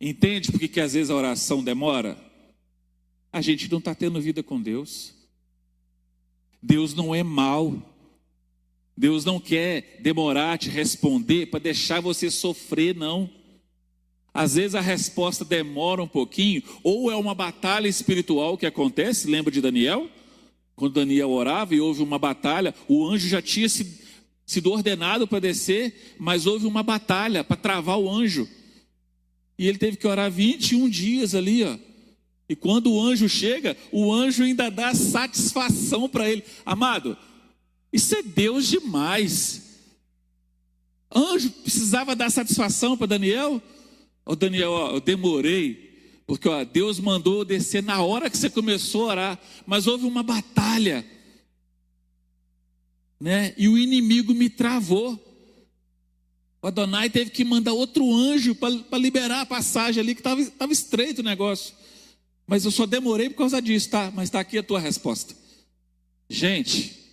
A: Entende por que às vezes a oração demora? A gente não está tendo vida com Deus. Deus não é mal. Deus não quer demorar te responder para deixar você sofrer, não. Às vezes a resposta demora um pouquinho, ou é uma batalha espiritual que acontece, lembra de Daniel? Quando Daniel orava e houve uma batalha, o anjo já tinha sido ordenado para descer, mas houve uma batalha para travar o anjo. E ele teve que orar 21 dias ali, ó. E quando o anjo chega, o anjo ainda dá satisfação para ele. Amado, isso é Deus demais. Anjo precisava dar satisfação para Daniel? Ô Daniel, eu demorei, porque ó, Deus mandou descer na hora que você começou a orar, mas houve uma batalha, né? E o inimigo me travou. O Adonai teve que mandar outro anjo para liberar a passagem ali, que estava estreito o negócio. Mas eu só demorei por causa disso, tá? Mas está aqui a tua resposta. Gente,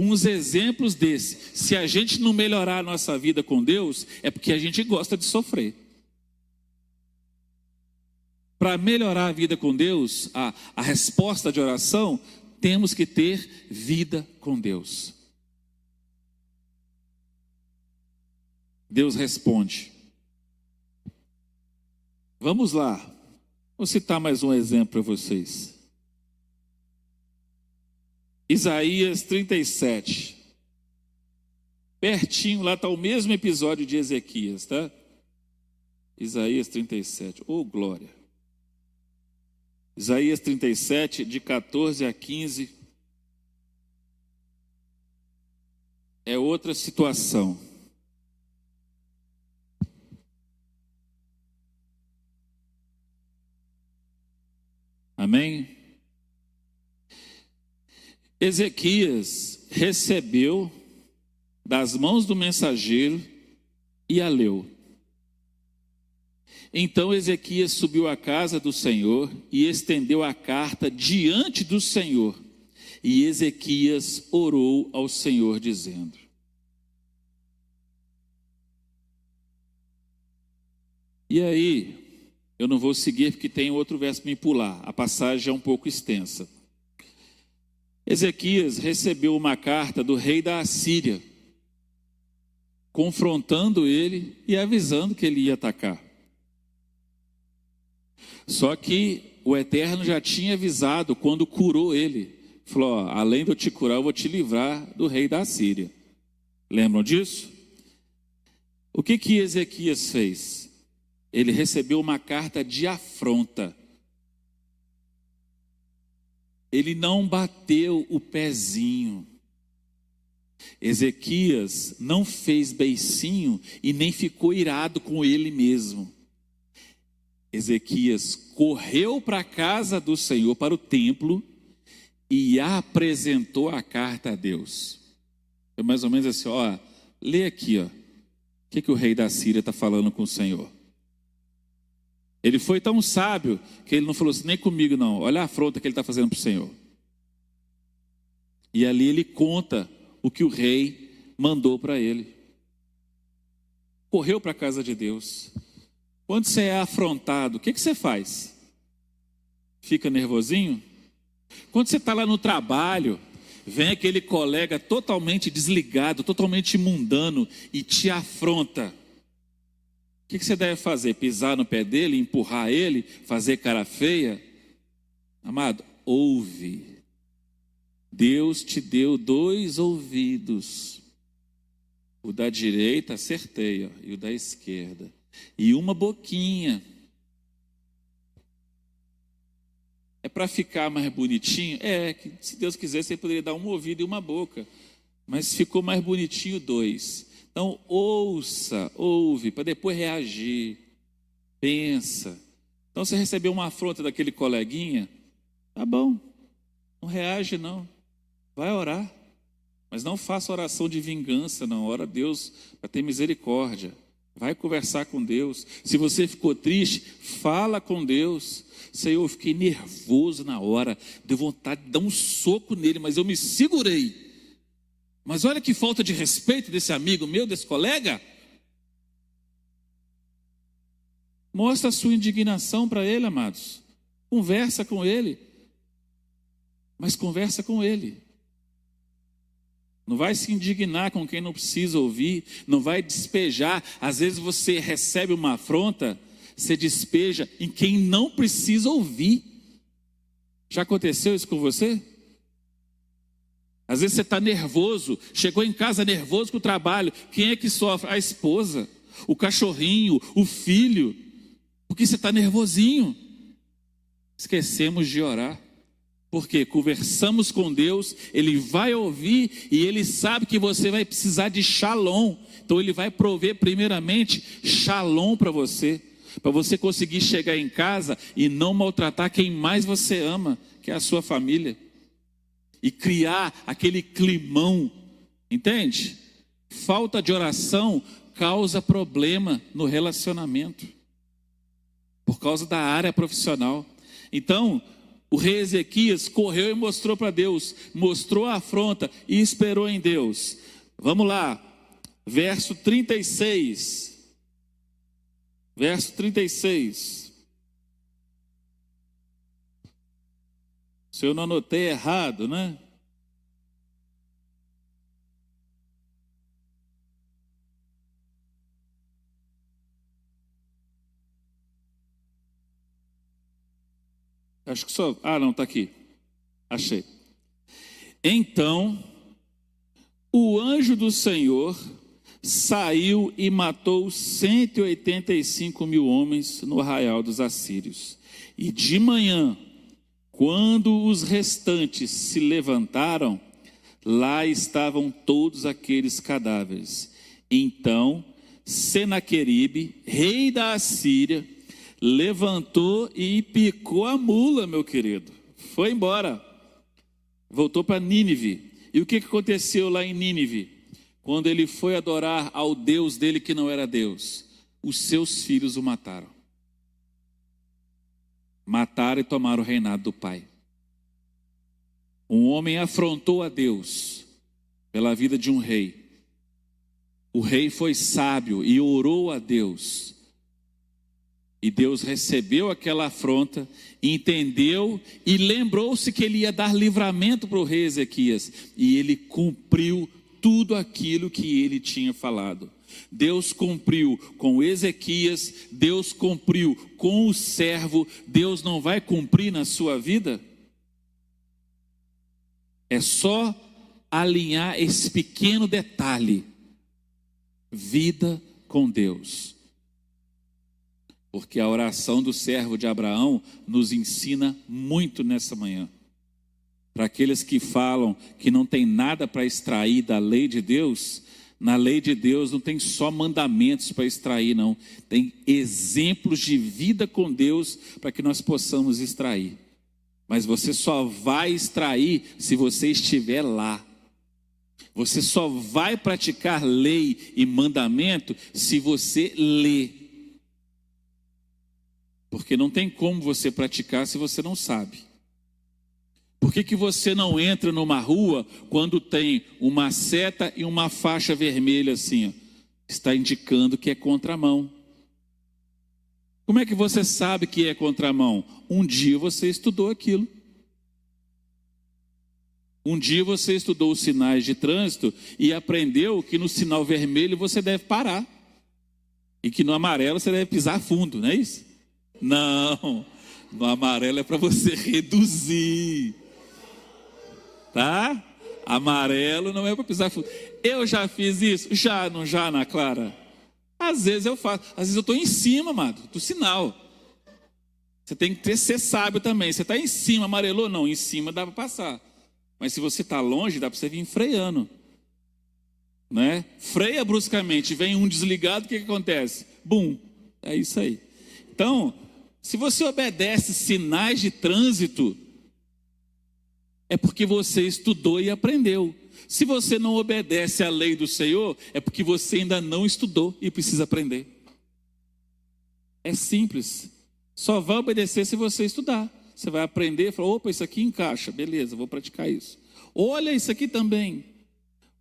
A: com os exemplos desse, se a gente não melhorar a nossa vida com Deus, é porque a gente gosta de sofrer. Para melhorar a vida com Deus, a, a resposta de oração, temos que ter vida com Deus. Deus responde. Vamos lá. Vou citar mais um exemplo para vocês. Isaías 37. Pertinho lá está o mesmo episódio de Ezequias, tá? Isaías 37. Oh, glória. Isaías 37, de 14 a 15. É outra situação. Amém? Ezequias recebeu das mãos do mensageiro e a leu. Então Ezequias subiu à casa do Senhor e estendeu a carta diante do Senhor. E Ezequias orou ao Senhor, dizendo: E aí, eu não vou seguir porque tem outro verso para me pular, a passagem é um pouco extensa. Ezequias recebeu uma carta do rei da Assíria, confrontando ele e avisando que ele ia atacar. Só que o Eterno já tinha avisado quando curou ele. Falou: ó, além de eu te curar, eu vou te livrar do rei da Síria. Lembram disso? O que que Ezequias fez? Ele recebeu uma carta de afronta. Ele não bateu o pezinho. Ezequias não fez beicinho e nem ficou irado com ele mesmo. Ezequias correu para a casa do Senhor, para o templo, e apresentou a carta a Deus. É mais ou menos assim, ó, lê aqui, ó. O que, que o rei da Síria está falando com o Senhor? Ele foi tão sábio que ele não falou assim, nem comigo não, olha a afronta que ele está fazendo para o Senhor. E ali ele conta o que o rei mandou para ele. Correu para a casa de Deus. Quando você é afrontado, o que, que você faz? Fica nervosinho? Quando você está lá no trabalho, vem aquele colega totalmente desligado, totalmente mundano e te afronta. Que, que você deve fazer? Pisar no pé dele, empurrar ele, fazer cara feia? Amado, ouve. Deus te deu dois ouvidos. O da direita, acertei, ó, e o da esquerda e uma boquinha. É para ficar mais bonitinho? É, se Deus quisesse, você poderia dar um ouvido e uma boca. Mas ficou mais bonitinho dois. Então, ouça, ouve, para depois reagir. Pensa. Então, você recebeu uma afronta daquele coleguinha? Tá bom. Não reage, não. Vai orar. Mas não faça oração de vingança, não. Ora a Deus para ter misericórdia. Vai conversar com Deus. Se você ficou triste, fala com Deus. Senhor, eu fiquei nervoso na hora, deu vontade de dar um soco nele, mas eu me segurei. Mas olha que falta de respeito desse amigo meu, desse colega. Mostra a sua indignação para ele, amados. Conversa com ele. Mas conversa com ele. Não vai se indignar com quem não precisa ouvir, não vai despejar. Às vezes você recebe uma afronta, você despeja em quem não precisa ouvir. Já aconteceu isso com você? Às vezes você está nervoso, chegou em casa nervoso com o trabalho. Quem é que sofre? A esposa, o cachorrinho, o filho. Porque você está nervosinho. Esquecemos de orar. Porque conversamos com Deus, Ele vai ouvir e Ele sabe que você vai precisar de shalom. Então Ele vai prover primeiramente shalom para você, para você conseguir chegar em casa e não maltratar quem mais você ama, que é a sua família. E criar aquele climão, entende? Falta de oração causa problema no relacionamento, por causa da área profissional. Então, o rei Ezequias correu e mostrou para Deus, mostrou a afronta e esperou em Deus. Vamos lá, verso 36. Verso 36. Se eu não anotei errado, né? Acho que só. Ah, não, está aqui. Achei. Então, o anjo do Senhor saiu e matou 185 mil homens no arraial dos assírios. E de manhã, quando os restantes se levantaram, lá estavam todos aqueles cadáveres. Então, Senaqueribe, rei da Assíria, levantou e picou a mula, meu querido. Foi embora. Voltou para Nínive. E o que aconteceu lá em Nínive? quando ele foi adorar ao Deus dele que não era Deus, os seus filhos o mataram. Mataram e tomaram o reinado do pai. Um homem afrontou a Deus pela vida de um rei. O rei foi sábio e orou a Deus. E Deus recebeu aquela afronta, entendeu e lembrou-se que ele ia dar livramento para o rei Ezequias. E ele cumpriu tudo aquilo que ele tinha falado. Deus cumpriu com Ezequias, Deus cumpriu com o servo, Deus não vai cumprir na sua vida? É só alinhar esse pequeno detalhe. Vida com Deus. Porque a oração do servo de Abraão nos ensina muito nessa manhã. Para aqueles que falam que não tem nada para extrair da lei de Deus, na lei de Deus não tem só mandamentos para extrair, não. Tem exemplos de vida com Deus para que nós possamos extrair. Mas você só vai extrair se você estiver lá. Você só vai praticar lei e mandamento se você lê. Porque não tem como você praticar se você não sabe. Por que, que você não entra numa rua quando tem uma seta e uma faixa vermelha assim? Ó? Está indicando que é contramão. Como é que você sabe que é contramão? Um dia você estudou aquilo. Um dia você estudou os sinais de trânsito e aprendeu que no sinal vermelho você deve parar. E que no amarelo você deve pisar fundo, não é isso? Não. No amarelo é para você (laughs) reduzir tá? Amarelo não é para pisar fundo. Eu já fiz isso? Já, não já, Ana Clara? Às vezes eu faço. Às vezes eu estou em cima, amado, do sinal. Você tem que ter, ser sábio também. Você está em cima, amarelou? Não, em cima dá para passar. Mas se você está longe, dá para você vir freando. Né? Freia bruscamente, vem um desligado, o que, que acontece? Bum, é isso aí. Então, se você obedece sinais de trânsito, é porque você estudou e aprendeu. Se você não obedece à lei do Senhor, é porque você ainda não estudou e precisa aprender. É simples. Só vai obedecer se você estudar. Você vai aprender e falar: opa, isso aqui encaixa, beleza, vou praticar isso. Olha isso aqui também.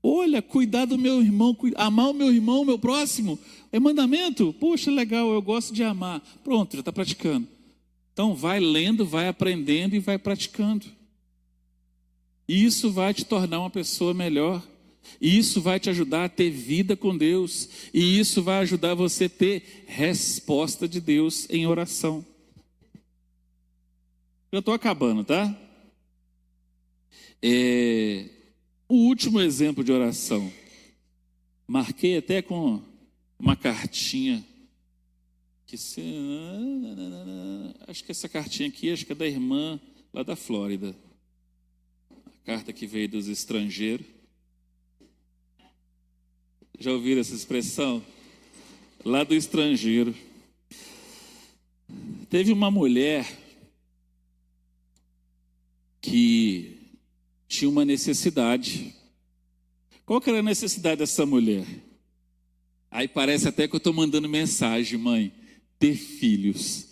A: Olha, cuidar do meu irmão, amar o meu irmão, o meu próximo. É mandamento? Poxa, legal, eu gosto de amar. Pronto, já está praticando. Então, vai lendo, vai aprendendo e vai praticando. E isso vai te tornar uma pessoa melhor. E isso vai te ajudar a ter vida com Deus. E isso vai ajudar você a ter resposta de Deus em oração. Eu estou acabando, tá? É, o último exemplo de oração. Marquei até com uma cartinha. Que se, acho que essa cartinha aqui acho que é da irmã lá da Flórida carta que veio dos estrangeiros. Já ouviram essa expressão? Lá do estrangeiro. Teve uma mulher que tinha uma necessidade. Qual que era a necessidade dessa mulher? Aí parece até que eu estou mandando mensagem, mãe. Ter filhos.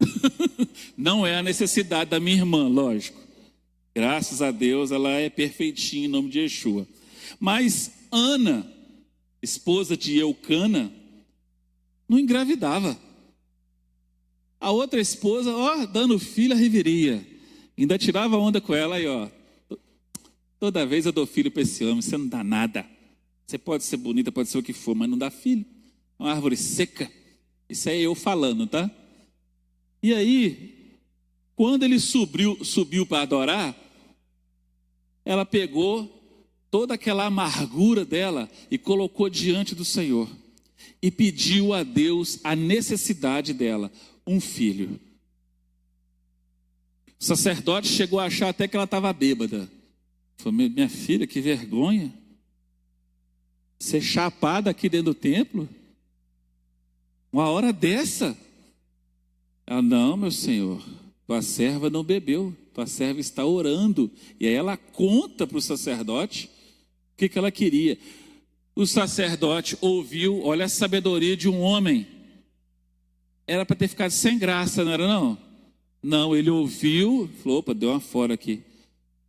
A: (laughs) Não é a necessidade da minha irmã, lógico. Graças a Deus ela é perfeitinha em nome de Yeshua. Mas Ana, esposa de Eucana, não engravidava. A outra esposa, ó, dando filho, a reveria. Ainda tirava onda com ela aí, ó. Toda vez eu dou filho para esse homem, você não dá nada. Você pode ser bonita, pode ser o que for, mas não dá filho. É uma árvore seca. Isso é eu falando, tá? E aí, quando ele subiu, subiu para adorar, ela pegou toda aquela amargura dela e colocou diante do Senhor e pediu a Deus a necessidade dela, um filho. O sacerdote chegou a achar até que ela estava bêbada. Falou: Minha filha, que vergonha. Ser chapada aqui dentro do templo? Uma hora dessa? Ela, não, meu senhor, tua serva não bebeu tua serva está orando. E aí ela conta para o sacerdote o que, que ela queria. O sacerdote ouviu, olha a sabedoria de um homem. Era para ter ficado sem graça, não era não? Não, ele ouviu, falou, opa, deu uma fora aqui.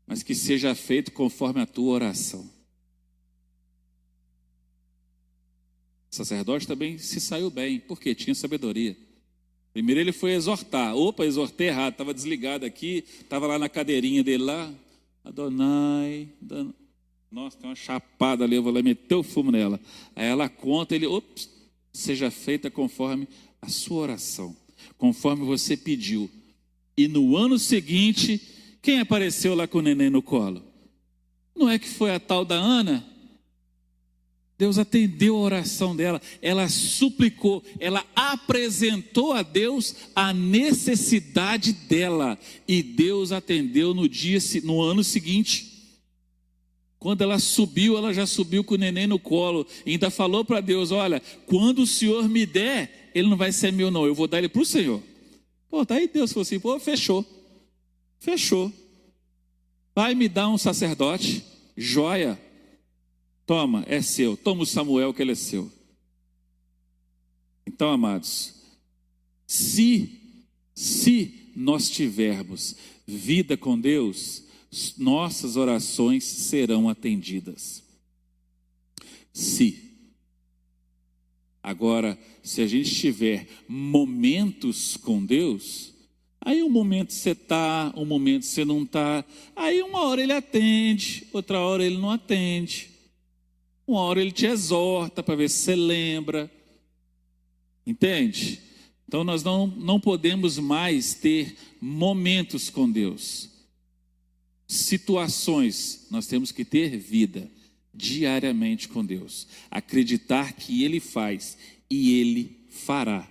A: Mas que seja feito conforme a tua oração. O sacerdote também se saiu bem, porque tinha sabedoria. Primeiro ele foi exortar. Opa, exortei errado, estava desligado aqui, estava lá na cadeirinha dele lá. Adonai, Adonai. Nossa, tem uma chapada ali, eu vou lá meter o fumo nela. Aí ela conta, ele, ops, seja feita conforme a sua oração, conforme você pediu. E no ano seguinte, quem apareceu lá com o neném no colo? Não é que foi a tal da Ana? Deus atendeu a oração dela, ela suplicou, ela apresentou a Deus a necessidade dela, e Deus atendeu no dia no ano seguinte. Quando ela subiu, ela já subiu com o neném no colo. E ainda falou para Deus: Olha, quando o Senhor me der, ele não vai ser meu, não. Eu vou dar ele para o Senhor. Pô, tá aí Deus falou assim: Pô, fechou. Fechou. Vai me dar um sacerdote, joia. Toma, é seu. Toma o Samuel, que ele é seu. Então, amados, se, se nós tivermos vida com Deus, nossas orações serão atendidas. Se. Agora, se a gente tiver momentos com Deus, aí um momento você está, um momento você não está, aí uma hora ele atende, outra hora ele não atende, uma hora ele te exorta para ver se você lembra, entende? Então nós não, não podemos mais ter momentos com Deus situações, nós temos que ter vida diariamente com Deus, acreditar que Ele faz e Ele fará.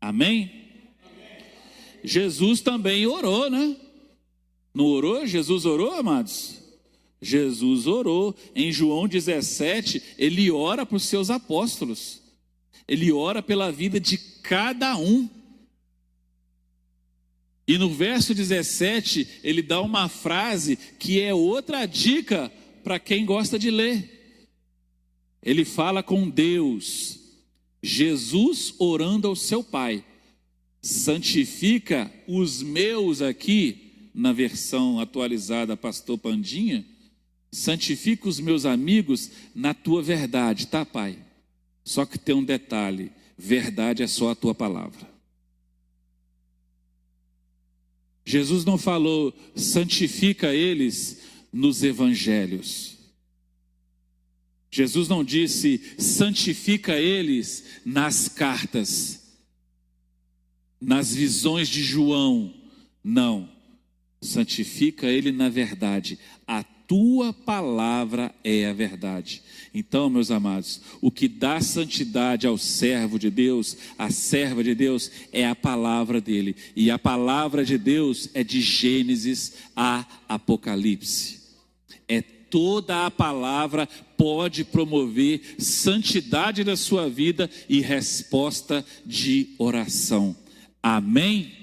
A: Amém? Jesus também orou, né? Não orou? Jesus orou, amados? Jesus orou. Em João 17, ele ora para os seus apóstolos. Ele ora pela vida de cada um. E no verso 17, ele dá uma frase que é outra dica para quem gosta de ler. Ele fala com Deus, Jesus orando ao seu Pai, santifica os meus aqui, na versão atualizada, Pastor Pandinha, santifica os meus amigos na tua verdade, tá, Pai? Só que tem um detalhe: verdade é só a tua palavra. Jesus não falou, santifica eles nos evangelhos. Jesus não disse, santifica eles nas cartas, nas visões de João. Não. Santifica ele na verdade. A tua palavra é a verdade. Então, meus amados, o que dá santidade ao servo de Deus, à serva de Deus, é a palavra dele. E a palavra de Deus é de Gênesis a Apocalipse. É toda a palavra pode promover santidade da sua vida e resposta de oração. Amém?